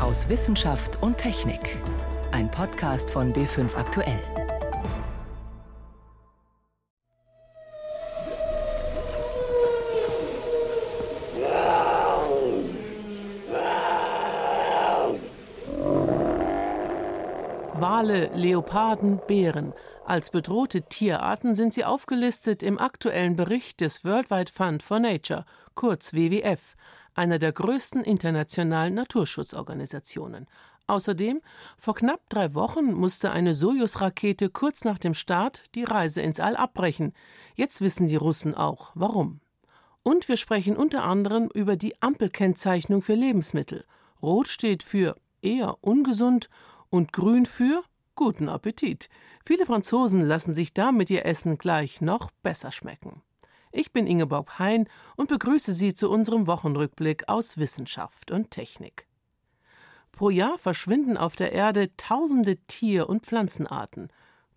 aus Wissenschaft und Technik. Ein Podcast von B5 Aktuell. Wale, Leoparden, Bären. Als bedrohte Tierarten sind sie aufgelistet im aktuellen Bericht des Worldwide Fund for Nature, kurz WWF, einer der größten internationalen Naturschutzorganisationen. Außerdem, vor knapp drei Wochen musste eine Sojus-Rakete kurz nach dem Start die Reise ins All abbrechen. Jetzt wissen die Russen auch, warum. Und wir sprechen unter anderem über die Ampelkennzeichnung für Lebensmittel. Rot steht für eher ungesund und grün für guten Appetit. Viele Franzosen lassen sich damit ihr Essen gleich noch besser schmecken. Ich bin Ingeborg Hein und begrüße Sie zu unserem Wochenrückblick aus Wissenschaft und Technik. Pro Jahr verschwinden auf der Erde tausende Tier- und Pflanzenarten.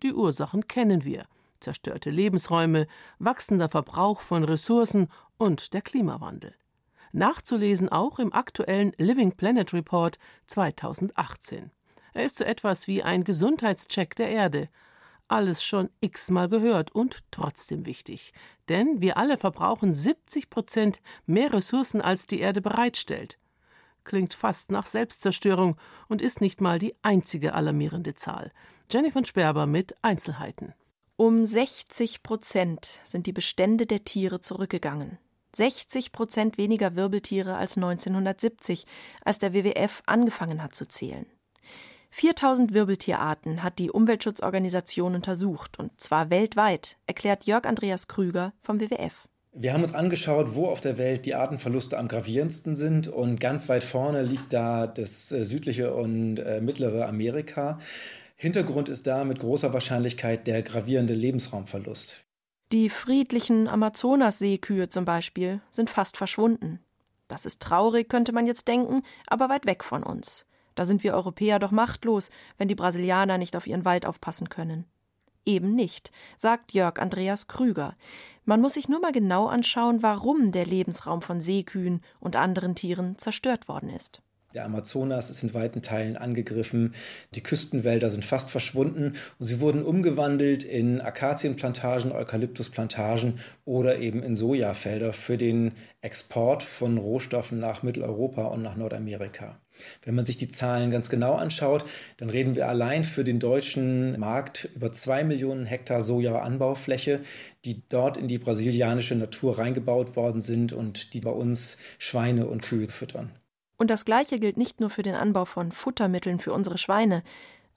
Die Ursachen kennen wir. Zerstörte Lebensräume, wachsender Verbrauch von Ressourcen und der Klimawandel. Nachzulesen auch im aktuellen Living Planet Report 2018. Er ist so etwas wie ein Gesundheitscheck der Erde. Alles schon x-mal gehört und trotzdem wichtig. Denn wir alle verbrauchen 70 Prozent mehr Ressourcen, als die Erde bereitstellt. Klingt fast nach Selbstzerstörung und ist nicht mal die einzige alarmierende Zahl. Jenny von Sperber mit Einzelheiten. Um 60 Prozent sind die Bestände der Tiere zurückgegangen. 60 Prozent weniger Wirbeltiere als 1970, als der WWF angefangen hat zu zählen. 4000 Wirbeltierarten hat die Umweltschutzorganisation untersucht, und zwar weltweit, erklärt Jörg Andreas Krüger vom WWF. Wir haben uns angeschaut, wo auf der Welt die Artenverluste am gravierendsten sind und ganz weit vorne liegt da das äh, südliche und äh, mittlere Amerika. Hintergrund ist da mit großer Wahrscheinlichkeit der gravierende Lebensraumverlust. Die friedlichen Amazonasseekühe zum Beispiel sind fast verschwunden. Das ist traurig, könnte man jetzt denken, aber weit weg von uns. Da sind wir Europäer doch machtlos, wenn die Brasilianer nicht auf ihren Wald aufpassen können. Eben nicht, sagt Jörg Andreas Krüger. Man muss sich nur mal genau anschauen, warum der Lebensraum von Seekühen und anderen Tieren zerstört worden ist. Der Amazonas ist in weiten Teilen angegriffen. Die Küstenwälder sind fast verschwunden und sie wurden umgewandelt in Akazienplantagen, Eukalyptusplantagen oder eben in Sojafelder für den Export von Rohstoffen nach Mitteleuropa und nach Nordamerika. Wenn man sich die Zahlen ganz genau anschaut, dann reden wir allein für den deutschen Markt über zwei Millionen Hektar Sojaanbaufläche, die dort in die brasilianische Natur reingebaut worden sind und die bei uns Schweine und Kühe füttern. Und das Gleiche gilt nicht nur für den Anbau von Futtermitteln für unsere Schweine.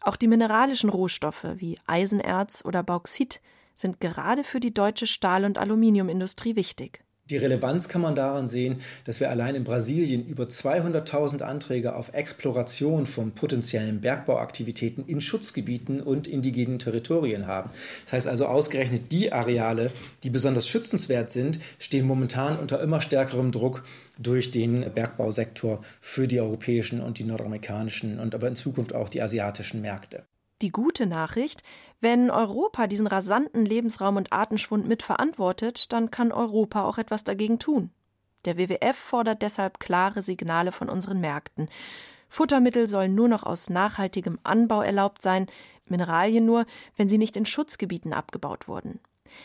Auch die mineralischen Rohstoffe wie Eisenerz oder Bauxit sind gerade für die deutsche Stahl- und Aluminiumindustrie wichtig. Die Relevanz kann man daran sehen, dass wir allein in Brasilien über 200.000 Anträge auf Exploration von potenziellen Bergbauaktivitäten in Schutzgebieten und indigenen Territorien haben. Das heißt also ausgerechnet die Areale, die besonders schützenswert sind, stehen momentan unter immer stärkerem Druck durch den Bergbausektor für die europäischen und die nordamerikanischen und aber in Zukunft auch die asiatischen Märkte. Die gute Nachricht, wenn Europa diesen rasanten Lebensraum und Artenschwund mitverantwortet, dann kann Europa auch etwas dagegen tun. Der WWF fordert deshalb klare Signale von unseren Märkten. Futtermittel sollen nur noch aus nachhaltigem Anbau erlaubt sein, Mineralien nur, wenn sie nicht in Schutzgebieten abgebaut wurden.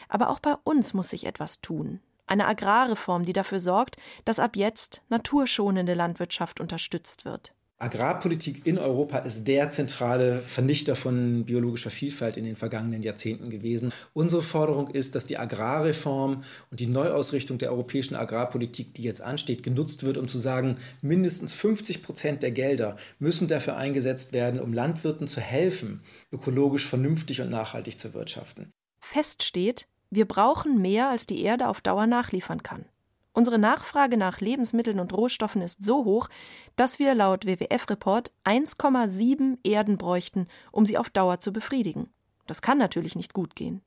Aber auch bei uns muss sich etwas tun. Eine Agrarreform, die dafür sorgt, dass ab jetzt naturschonende Landwirtschaft unterstützt wird. Agrarpolitik in Europa ist der zentrale Vernichter von biologischer Vielfalt in den vergangenen Jahrzehnten gewesen. Unsere Forderung ist, dass die Agrarreform und die Neuausrichtung der europäischen Agrarpolitik, die jetzt ansteht, genutzt wird, um zu sagen, mindestens 50 Prozent der Gelder müssen dafür eingesetzt werden, um Landwirten zu helfen, ökologisch vernünftig und nachhaltig zu wirtschaften. Fest steht, wir brauchen mehr, als die Erde auf Dauer nachliefern kann. Unsere Nachfrage nach Lebensmitteln und Rohstoffen ist so hoch, dass wir laut WWF-Report 1,7 Erden bräuchten, um sie auf Dauer zu befriedigen. Das kann natürlich nicht gut gehen.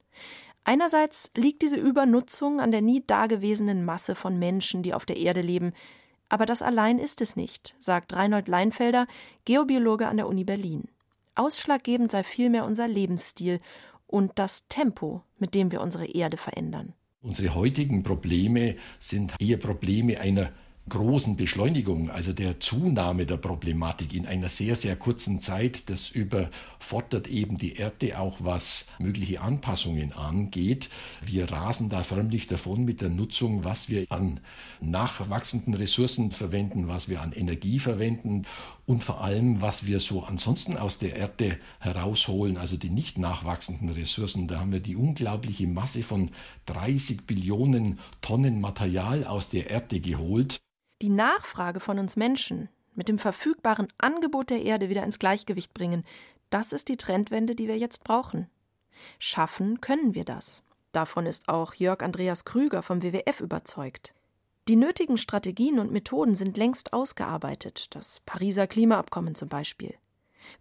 Einerseits liegt diese Übernutzung an der nie dagewesenen Masse von Menschen, die auf der Erde leben. Aber das allein ist es nicht, sagt Reinhold Leinfelder, Geobiologe an der Uni Berlin. Ausschlaggebend sei vielmehr unser Lebensstil und das Tempo, mit dem wir unsere Erde verändern. Unsere heutigen Probleme sind eher Probleme einer großen Beschleunigung, also der Zunahme der Problematik in einer sehr, sehr kurzen Zeit, das überfordert eben die Erde auch, was mögliche Anpassungen angeht. Wir rasen da förmlich davon mit der Nutzung, was wir an nachwachsenden Ressourcen verwenden, was wir an Energie verwenden und vor allem, was wir so ansonsten aus der Erde herausholen, also die nicht nachwachsenden Ressourcen. Da haben wir die unglaubliche Masse von 30 Billionen Tonnen Material aus der Erde geholt. Die Nachfrage von uns Menschen mit dem verfügbaren Angebot der Erde wieder ins Gleichgewicht bringen, das ist die Trendwende, die wir jetzt brauchen. Schaffen können wir das. Davon ist auch Jörg Andreas Krüger vom WWF überzeugt. Die nötigen Strategien und Methoden sind längst ausgearbeitet, das Pariser Klimaabkommen zum Beispiel.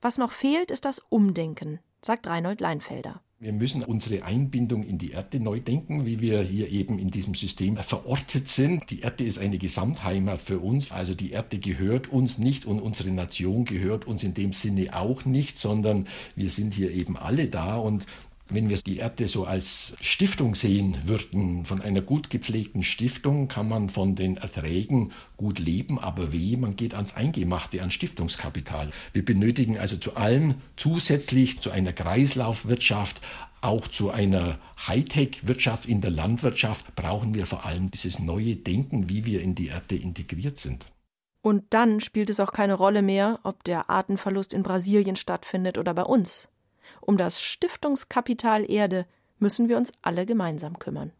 Was noch fehlt, ist das Umdenken, sagt Reinhold Leinfelder. Wir müssen unsere Einbindung in die Erde neu denken, wie wir hier eben in diesem System verortet sind. Die Erde ist eine Gesamtheimat für uns. Also die Erde gehört uns nicht und unsere Nation gehört uns in dem Sinne auch nicht, sondern wir sind hier eben alle da und wenn wir die Erde so als Stiftung sehen würden, von einer gut gepflegten Stiftung kann man von den Erträgen gut leben, aber weh, man geht ans Eingemachte, an Stiftungskapital. Wir benötigen also zu allem zusätzlich zu einer Kreislaufwirtschaft, auch zu einer Hightech-Wirtschaft in der Landwirtschaft brauchen wir vor allem dieses neue Denken, wie wir in die Erde integriert sind. Und dann spielt es auch keine Rolle mehr, ob der Artenverlust in Brasilien stattfindet oder bei uns. Um das Stiftungskapital Erde müssen wir uns alle gemeinsam kümmern.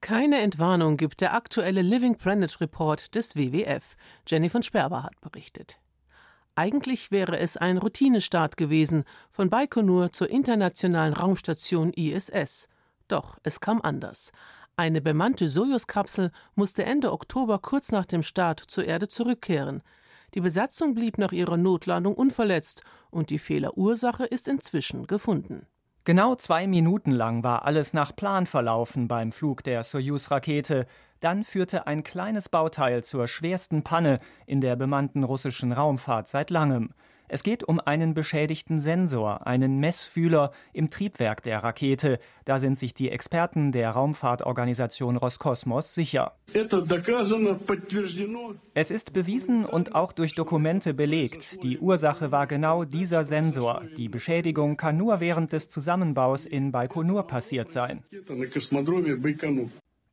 Keine Entwarnung gibt der aktuelle Living Planet Report des WWF. Jenny von Sperber hat berichtet. Eigentlich wäre es ein Routinestart gewesen von Baikonur zur internationalen Raumstation ISS. Doch es kam anders. Eine bemannte Sojus-Kapsel musste Ende Oktober kurz nach dem Start zur Erde zurückkehren. Die Besatzung blieb nach ihrer Notlandung unverletzt und die Fehlerursache ist inzwischen gefunden. Genau zwei Minuten lang war alles nach Plan verlaufen beim Flug der Soyuz-Rakete. Dann führte ein kleines Bauteil zur schwersten Panne in der bemannten russischen Raumfahrt seit langem. Es geht um einen beschädigten Sensor, einen Messfühler im Triebwerk der Rakete. Da sind sich die Experten der Raumfahrtorganisation Roskosmos sicher. Es ist bewiesen und auch durch Dokumente belegt. Die Ursache war genau dieser Sensor. Die Beschädigung kann nur während des Zusammenbaus in Baikonur passiert sein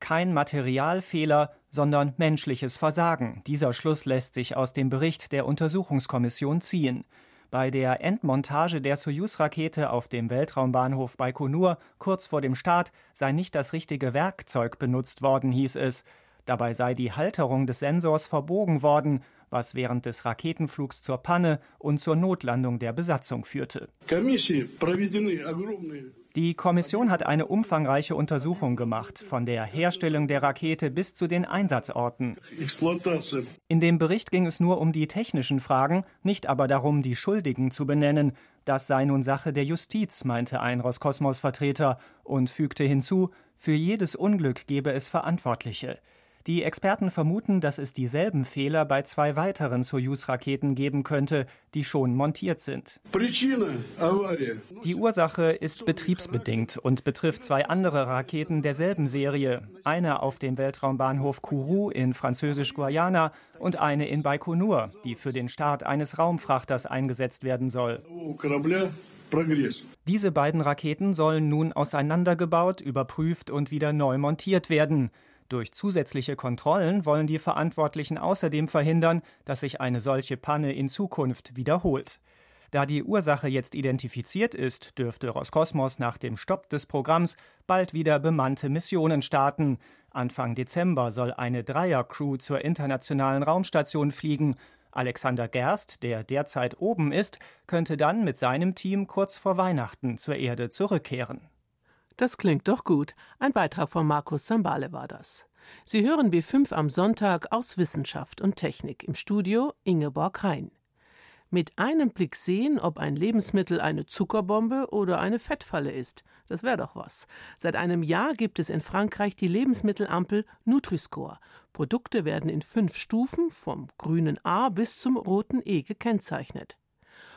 kein Materialfehler, sondern menschliches Versagen. Dieser Schluss lässt sich aus dem Bericht der Untersuchungskommission ziehen. Bei der Endmontage der Soyuz-Rakete auf dem Weltraumbahnhof Baikonur kurz vor dem Start sei nicht das richtige Werkzeug benutzt worden, hieß es. Dabei sei die Halterung des Sensors verbogen worden, was während des Raketenflugs zur Panne und zur Notlandung der Besatzung führte. Die Kommission hat eine umfangreiche Untersuchung gemacht, von der Herstellung der Rakete bis zu den Einsatzorten. In dem Bericht ging es nur um die technischen Fragen, nicht aber darum, die Schuldigen zu benennen. Das sei nun Sache der Justiz, meinte ein Roskosmos-Vertreter und fügte hinzu, für jedes Unglück gebe es Verantwortliche. Die Experten vermuten, dass es dieselben Fehler bei zwei weiteren Soyuz-Raketen geben könnte, die schon montiert sind. Die Ursache ist betriebsbedingt und betrifft zwei andere Raketen derselben Serie, eine auf dem Weltraumbahnhof Kourou in Französisch-Guayana und eine in Baikonur, die für den Start eines Raumfrachters eingesetzt werden soll. Diese beiden Raketen sollen nun auseinandergebaut, überprüft und wieder neu montiert werden. Durch zusätzliche Kontrollen wollen die Verantwortlichen außerdem verhindern, dass sich eine solche Panne in Zukunft wiederholt. Da die Ursache jetzt identifiziert ist, dürfte Roskosmos nach dem Stopp des Programms bald wieder bemannte Missionen starten. Anfang Dezember soll eine Dreier-Crew zur internationalen Raumstation fliegen. Alexander Gerst, der derzeit oben ist, könnte dann mit seinem Team kurz vor Weihnachten zur Erde zurückkehren. Das klingt doch gut. Ein Beitrag von Markus Sambale war das. Sie hören B5 am Sonntag aus Wissenschaft und Technik im Studio Ingeborg Hein. Mit einem Blick sehen, ob ein Lebensmittel eine Zuckerbombe oder eine Fettfalle ist. Das wäre doch was. Seit einem Jahr gibt es in Frankreich die Lebensmittelampel Nutri-Score. Produkte werden in fünf Stufen vom grünen A bis zum roten E gekennzeichnet.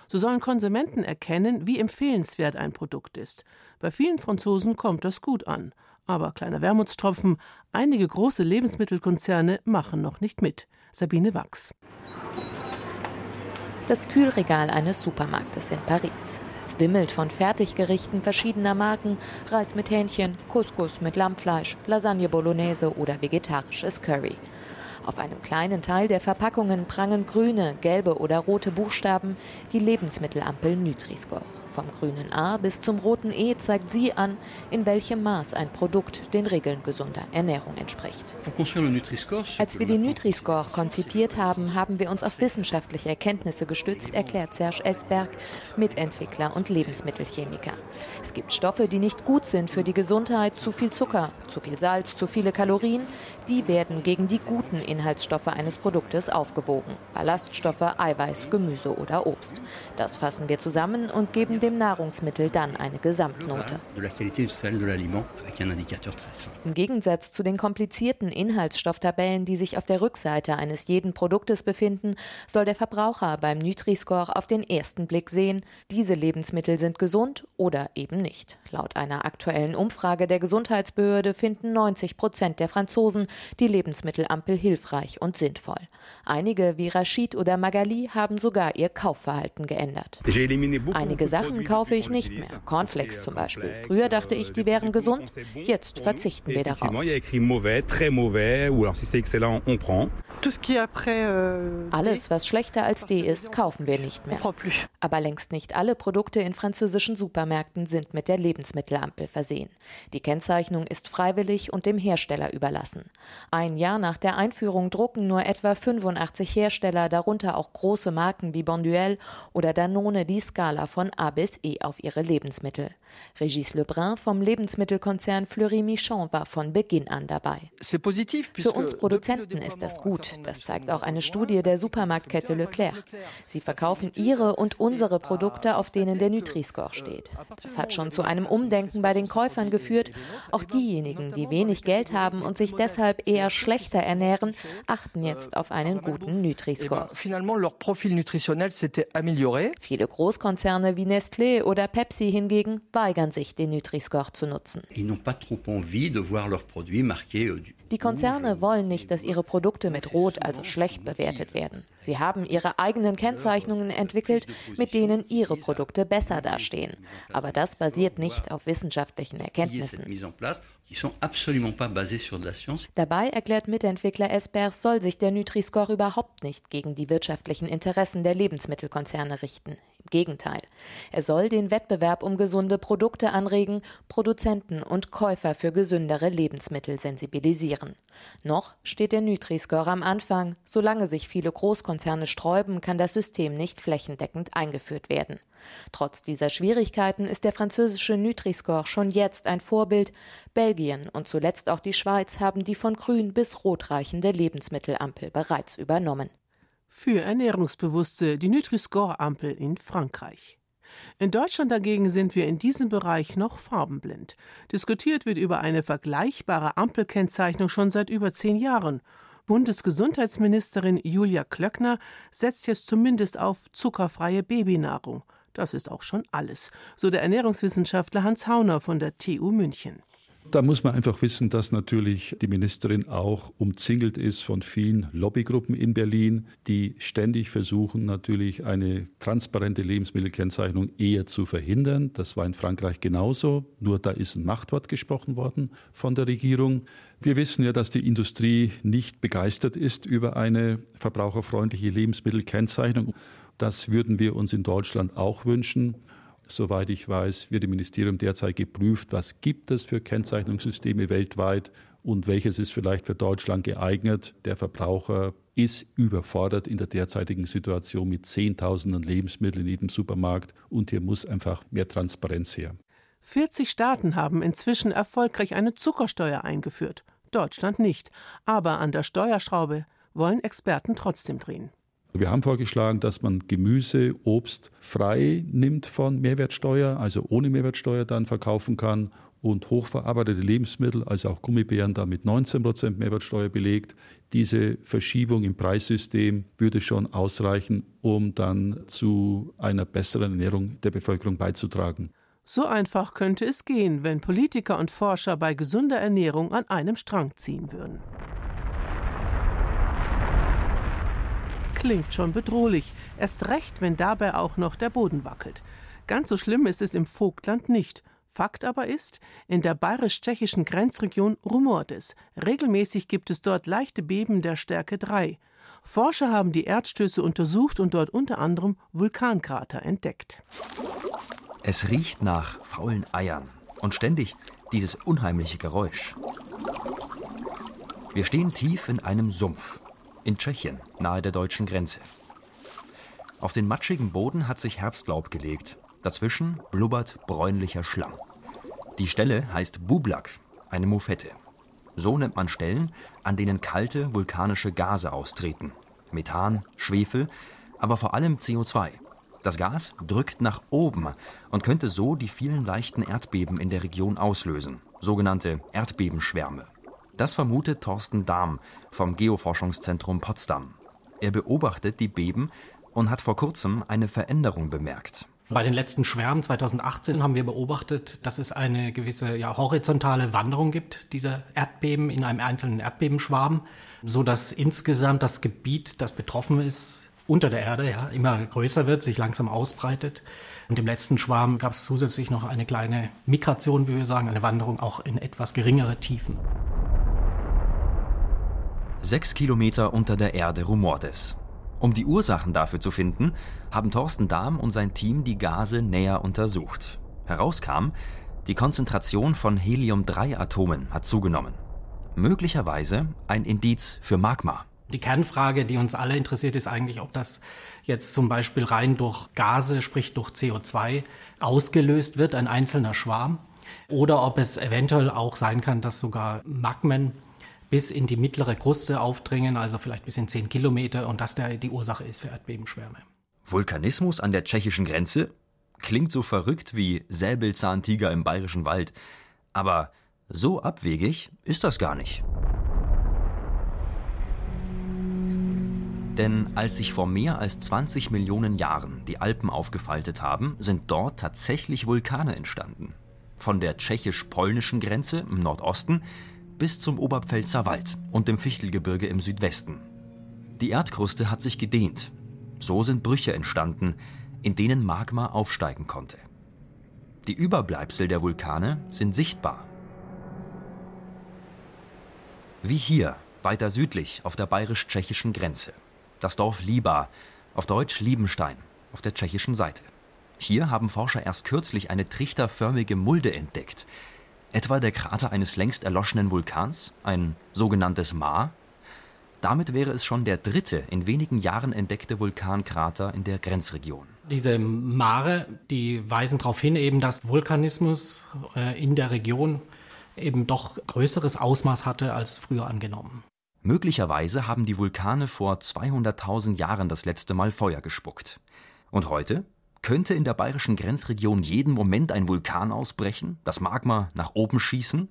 So sollen Konsumenten erkennen, wie empfehlenswert ein Produkt ist. Bei vielen Franzosen kommt das gut an. Aber kleiner Wermutstropfen, einige große Lebensmittelkonzerne machen noch nicht mit. Sabine Wachs. Das Kühlregal eines Supermarktes in Paris. Es wimmelt von Fertiggerichten verschiedener Marken, Reis mit Hähnchen, Couscous mit Lammfleisch, Lasagne Bolognese oder vegetarisches Curry. Auf einem kleinen Teil der Verpackungen prangen grüne, gelbe oder rote Buchstaben, die Lebensmittelampel Nutri-Score. Vom grünen A bis zum roten E zeigt sie an, in welchem Maß ein Produkt den Regeln gesunder Ernährung entspricht. Als wir die Nutri-Score konzipiert haben, haben wir uns auf wissenschaftliche Erkenntnisse gestützt, erklärt Serge Esberg, Mitentwickler und Lebensmittelchemiker. Es gibt Stoffe, die nicht gut sind für die Gesundheit, zu viel Zucker, zu viel Salz, zu viele Kalorien. Die werden gegen die guten Inhaltsstoffe eines Produktes aufgewogen. Ballaststoffe, Eiweiß, Gemüse oder Obst. Das fassen wir zusammen und geben dem Nahrungsmittel dann eine Gesamtnote. Im Gegensatz zu den komplizierten Inhaltsstofftabellen, die sich auf der Rückseite eines jeden Produktes befinden, soll der Verbraucher beim Nutri-Score auf den ersten Blick sehen, diese Lebensmittel sind gesund oder eben nicht. Laut einer aktuellen Umfrage der Gesundheitsbehörde finden 90 Prozent der Franzosen die Lebensmittelampel hilfreich und sinnvoll. Einige wie Rachid oder Magali haben sogar ihr Kaufverhalten geändert. Einige Sachen Sachen kaufe ich nicht mehr. Cornflakes zum Beispiel. Früher dachte ich, die wären gesund. Jetzt verzichten wir darauf. Euh, Alles, was schlechter als D ist, kaufen wir nicht mehr. Aber längst nicht alle Produkte in französischen Supermärkten sind mit der Lebensmittelampel versehen. Die Kennzeichnung ist freiwillig und dem Hersteller überlassen. Ein Jahr nach der Einführung drucken nur etwa 85 Hersteller, darunter auch große Marken wie Bonduelle oder Danone, die Skala von A bis E auf ihre Lebensmittel. Regis Lebrun vom Lebensmittelkonzern Fleury Michon war von Beginn an dabei. Für uns Produzenten ist das gut. Das zeigt auch eine Studie der Supermarktkette Leclerc. Sie verkaufen ihre und unsere Produkte, auf denen der Nutri-Score steht. Das hat schon zu einem Umdenken bei den Käufern geführt. Auch diejenigen, die wenig Geld haben und sich deshalb eher schlechter ernähren, achten jetzt auf einen guten Nutri-Score. Viele Großkonzerne wie Nestlé oder Pepsi hingegen weigern sich, den Nutri-Score zu nutzen. Euh, Die Konzerne wollen nicht, dass ihre Produkte mit Rot, also schlecht, bewertet werden. Sie haben ihre eigenen Kennzeichnungen entwickelt, mit denen ihre Produkte besser dastehen. Aber das basiert nicht auf wissenschaftlichen Erkenntnissen. Dabei, erklärt Mitentwickler Espers, soll sich der Nutri-Score überhaupt nicht gegen die wirtschaftlichen Interessen der Lebensmittelkonzerne richten. Im Gegenteil. Er soll den Wettbewerb um gesunde Produkte anregen, Produzenten und Käufer für gesündere Lebensmittel sensibilisieren. Noch steht der Nutri-Score am Anfang. Solange sich viele Großkonzerne sträuben, kann das System nicht flächendeckend eingeführt werden. Trotz dieser Schwierigkeiten ist der französische Nutri-Score schon jetzt ein Vorbild. Belgien und zuletzt auch die Schweiz haben die von grün bis rot reichende Lebensmittelampel bereits übernommen für Ernährungsbewusste die Nutri-Score-Ampel in Frankreich. In Deutschland dagegen sind wir in diesem Bereich noch farbenblind. Diskutiert wird über eine vergleichbare Ampelkennzeichnung schon seit über zehn Jahren. Bundesgesundheitsministerin Julia Klöckner setzt jetzt zumindest auf zuckerfreie Babynahrung. Das ist auch schon alles, so der Ernährungswissenschaftler Hans Hauner von der TU München. Da muss man einfach wissen, dass natürlich die Ministerin auch umzingelt ist von vielen Lobbygruppen in Berlin, die ständig versuchen, natürlich eine transparente Lebensmittelkennzeichnung eher zu verhindern. Das war in Frankreich genauso, nur da ist ein Machtwort gesprochen worden von der Regierung. Wir wissen ja, dass die Industrie nicht begeistert ist über eine verbraucherfreundliche Lebensmittelkennzeichnung. Das würden wir uns in Deutschland auch wünschen. Soweit ich weiß, wird im Ministerium derzeit geprüft, was gibt es für Kennzeichnungssysteme weltweit und welches ist vielleicht für Deutschland geeignet. Der Verbraucher ist überfordert in der derzeitigen Situation mit Zehntausenden Lebensmitteln in jedem Supermarkt und hier muss einfach mehr Transparenz her. 40 Staaten haben inzwischen erfolgreich eine Zuckersteuer eingeführt, Deutschland nicht. Aber an der Steuerschraube wollen Experten trotzdem drehen. Wir haben vorgeschlagen, dass man Gemüse, Obst frei nimmt von Mehrwertsteuer, also ohne Mehrwertsteuer dann verkaufen kann und hochverarbeitete Lebensmittel, also auch Gummibären, dann mit 19 Prozent Mehrwertsteuer belegt. Diese Verschiebung im Preissystem würde schon ausreichen, um dann zu einer besseren Ernährung der Bevölkerung beizutragen. So einfach könnte es gehen, wenn Politiker und Forscher bei gesunder Ernährung an einem Strang ziehen würden. Klingt schon bedrohlich, erst recht, wenn dabei auch noch der Boden wackelt. Ganz so schlimm ist es im Vogtland nicht. Fakt aber ist, in der bayerisch-tschechischen Grenzregion rumort es. Regelmäßig gibt es dort leichte Beben der Stärke 3. Forscher haben die Erdstöße untersucht und dort unter anderem Vulkankrater entdeckt. Es riecht nach faulen Eiern und ständig dieses unheimliche Geräusch. Wir stehen tief in einem Sumpf in Tschechien, nahe der deutschen Grenze. Auf den matschigen Boden hat sich Herbstlaub gelegt. Dazwischen blubbert bräunlicher Schlamm. Die Stelle heißt Bublak, eine Mufette. So nennt man Stellen, an denen kalte vulkanische Gase austreten. Methan, Schwefel, aber vor allem CO2. Das Gas drückt nach oben und könnte so die vielen leichten Erdbeben in der Region auslösen, sogenannte Erdbebenschwärme. Das vermutet Thorsten Dahm vom Geoforschungszentrum Potsdam. Er beobachtet die Beben und hat vor kurzem eine Veränderung bemerkt. Bei den letzten Schwärmen 2018 haben wir beobachtet, dass es eine gewisse ja, horizontale Wanderung gibt dieser Erdbeben in einem einzelnen Erdbebenschwarm, so dass insgesamt das Gebiet, das betroffen ist, unter der Erde ja, immer größer wird, sich langsam ausbreitet. Und im letzten Schwarm gab es zusätzlich noch eine kleine Migration, wie wir sagen, eine Wanderung auch in etwas geringere Tiefen. Sechs Kilometer unter der Erde rumort es. Um die Ursachen dafür zu finden, haben Thorsten Dahm und sein Team die Gase näher untersucht. Herauskam, die Konzentration von Helium-3-Atomen hat zugenommen. Möglicherweise ein Indiz für Magma. Die Kernfrage, die uns alle interessiert, ist eigentlich, ob das jetzt zum Beispiel rein durch Gase, sprich durch CO2, ausgelöst wird, ein einzelner Schwarm, oder ob es eventuell auch sein kann, dass sogar Magmen bis in die mittlere Kruste aufdringen, also vielleicht bis in 10 Kilometer, und das der die Ursache ist für Erdbebenschwärme. Vulkanismus an der tschechischen Grenze? Klingt so verrückt wie Säbelzahntiger im bayerischen Wald. Aber so abwegig ist das gar nicht. Denn als sich vor mehr als 20 Millionen Jahren die Alpen aufgefaltet haben, sind dort tatsächlich Vulkane entstanden. Von der tschechisch-polnischen Grenze im Nordosten bis zum Oberpfälzer Wald und dem Fichtelgebirge im Südwesten. Die Erdkruste hat sich gedehnt. So sind Brüche entstanden, in denen Magma aufsteigen konnte. Die Überbleibsel der Vulkane sind sichtbar. Wie hier, weiter südlich auf der bayerisch-tschechischen Grenze. Das Dorf Liba, auf Deutsch Liebenstein, auf der tschechischen Seite. Hier haben Forscher erst kürzlich eine trichterförmige Mulde entdeckt, Etwa der Krater eines längst erloschenen Vulkans, ein sogenanntes Maar? Damit wäre es schon der dritte in wenigen Jahren entdeckte Vulkankrater in der Grenzregion. Diese Mare, die weisen darauf hin, eben, dass Vulkanismus äh, in der Region eben doch größeres Ausmaß hatte als früher angenommen. Möglicherweise haben die Vulkane vor 200.000 Jahren das letzte Mal Feuer gespuckt. Und heute? Könnte in der bayerischen Grenzregion jeden Moment ein Vulkan ausbrechen, das Magma nach oben schießen?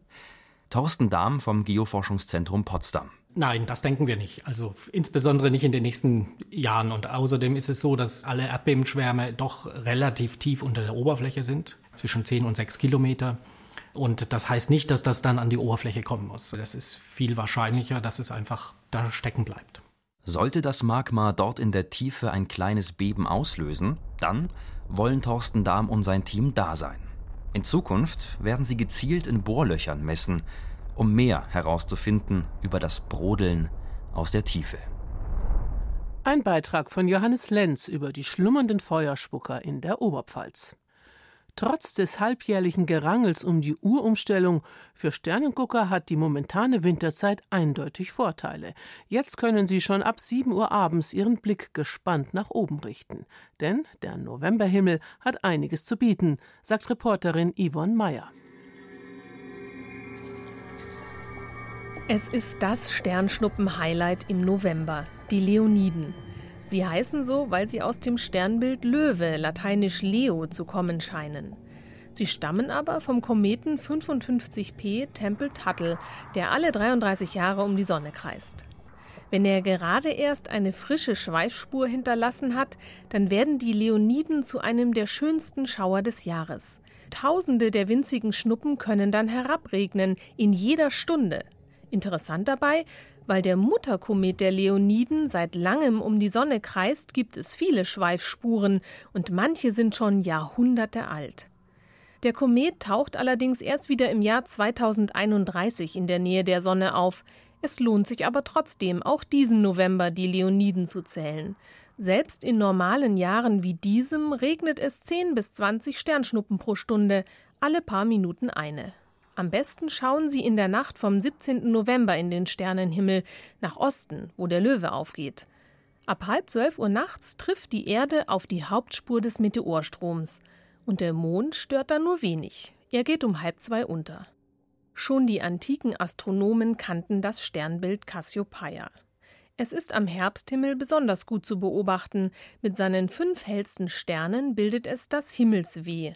Thorsten Dahm vom Geoforschungszentrum Potsdam. Nein, das denken wir nicht. Also insbesondere nicht in den nächsten Jahren. Und außerdem ist es so, dass alle Erdbebenschwärme doch relativ tief unter der Oberfläche sind, zwischen 10 und 6 Kilometer. Und das heißt nicht, dass das dann an die Oberfläche kommen muss. Das ist viel wahrscheinlicher, dass es einfach da stecken bleibt. Sollte das Magma dort in der Tiefe ein kleines Beben auslösen, dann wollen Thorsten Dahm und sein Team da sein. In Zukunft werden sie gezielt in Bohrlöchern messen, um mehr herauszufinden über das Brodeln aus der Tiefe. Ein Beitrag von Johannes Lenz über die schlummernden Feuerspucker in der Oberpfalz. Trotz des halbjährlichen Gerangels um die Uhrumstellung für Sternengucker hat die momentane Winterzeit eindeutig Vorteile. Jetzt können sie schon ab 7 Uhr abends ihren Blick gespannt nach oben richten. Denn der Novemberhimmel hat einiges zu bieten, sagt Reporterin Yvonne Meyer. Es ist das Sternschnuppen-Highlight im November, die Leoniden. Sie heißen so, weil sie aus dem Sternbild Löwe, lateinisch Leo, zu kommen scheinen. Sie stammen aber vom Kometen 55P Tempel-Tuttle, der alle 33 Jahre um die Sonne kreist. Wenn er gerade erst eine frische Schweifspur hinterlassen hat, dann werden die Leoniden zu einem der schönsten Schauer des Jahres. Tausende der winzigen Schnuppen können dann herabregnen, in jeder Stunde. Interessant dabei, weil der Mutterkomet der Leoniden seit langem um die Sonne kreist, gibt es viele Schweifspuren und manche sind schon Jahrhunderte alt. Der Komet taucht allerdings erst wieder im Jahr 2031 in der Nähe der Sonne auf. Es lohnt sich aber trotzdem, auch diesen November die Leoniden zu zählen. Selbst in normalen Jahren wie diesem regnet es 10 bis 20 Sternschnuppen pro Stunde, alle paar Minuten eine. Am besten schauen Sie in der Nacht vom 17. November in den Sternenhimmel nach Osten, wo der Löwe aufgeht. Ab halb zwölf Uhr nachts trifft die Erde auf die Hauptspur des Meteorstroms. Und der Mond stört da nur wenig. Er geht um halb zwei unter. Schon die antiken Astronomen kannten das Sternbild Cassiopeia. Es ist am Herbsthimmel besonders gut zu beobachten. Mit seinen fünf hellsten Sternen bildet es das Himmelsweh.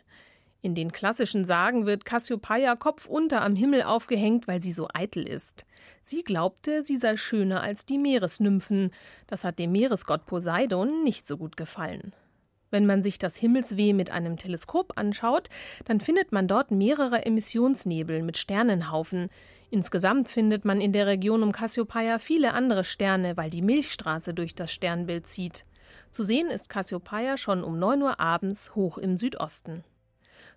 In den klassischen Sagen wird Cassiopeia kopfunter am Himmel aufgehängt, weil sie so eitel ist. Sie glaubte, sie sei schöner als die Meeresnymphen. Das hat dem Meeresgott Poseidon nicht so gut gefallen. Wenn man sich das Himmelsweh mit einem Teleskop anschaut, dann findet man dort mehrere Emissionsnebel mit Sternenhaufen. Insgesamt findet man in der Region um Cassiopeia viele andere Sterne, weil die Milchstraße durch das Sternbild zieht. Zu sehen ist Cassiopeia schon um 9 Uhr abends hoch im Südosten.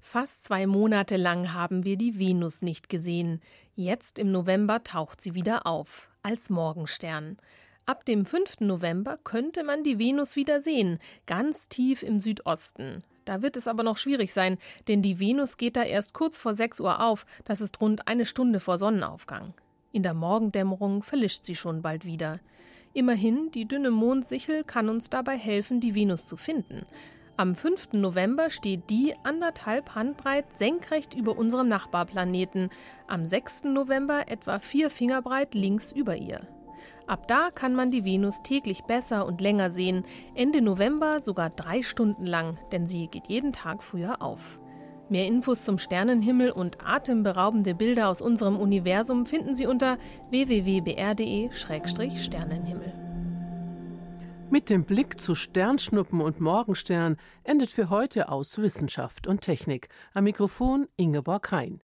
Fast zwei Monate lang haben wir die Venus nicht gesehen. Jetzt im November taucht sie wieder auf, als Morgenstern. Ab dem 5. November könnte man die Venus wieder sehen, ganz tief im Südosten. Da wird es aber noch schwierig sein, denn die Venus geht da erst kurz vor 6 Uhr auf, das ist rund eine Stunde vor Sonnenaufgang. In der Morgendämmerung verlischt sie schon bald wieder. Immerhin, die dünne Mondsichel kann uns dabei helfen, die Venus zu finden. Am 5. November steht die anderthalb Handbreit senkrecht über unserem Nachbarplaneten, am 6. November etwa vier Finger breit links über ihr. Ab da kann man die Venus täglich besser und länger sehen, Ende November sogar drei Stunden lang, denn sie geht jeden Tag früher auf. Mehr Infos zum Sternenhimmel und atemberaubende Bilder aus unserem Universum finden Sie unter www.br.de-sternenhimmel. Mit dem Blick zu Sternschnuppen und Morgenstern endet für heute aus Wissenschaft und Technik. Am Mikrofon Ingeborg Hein.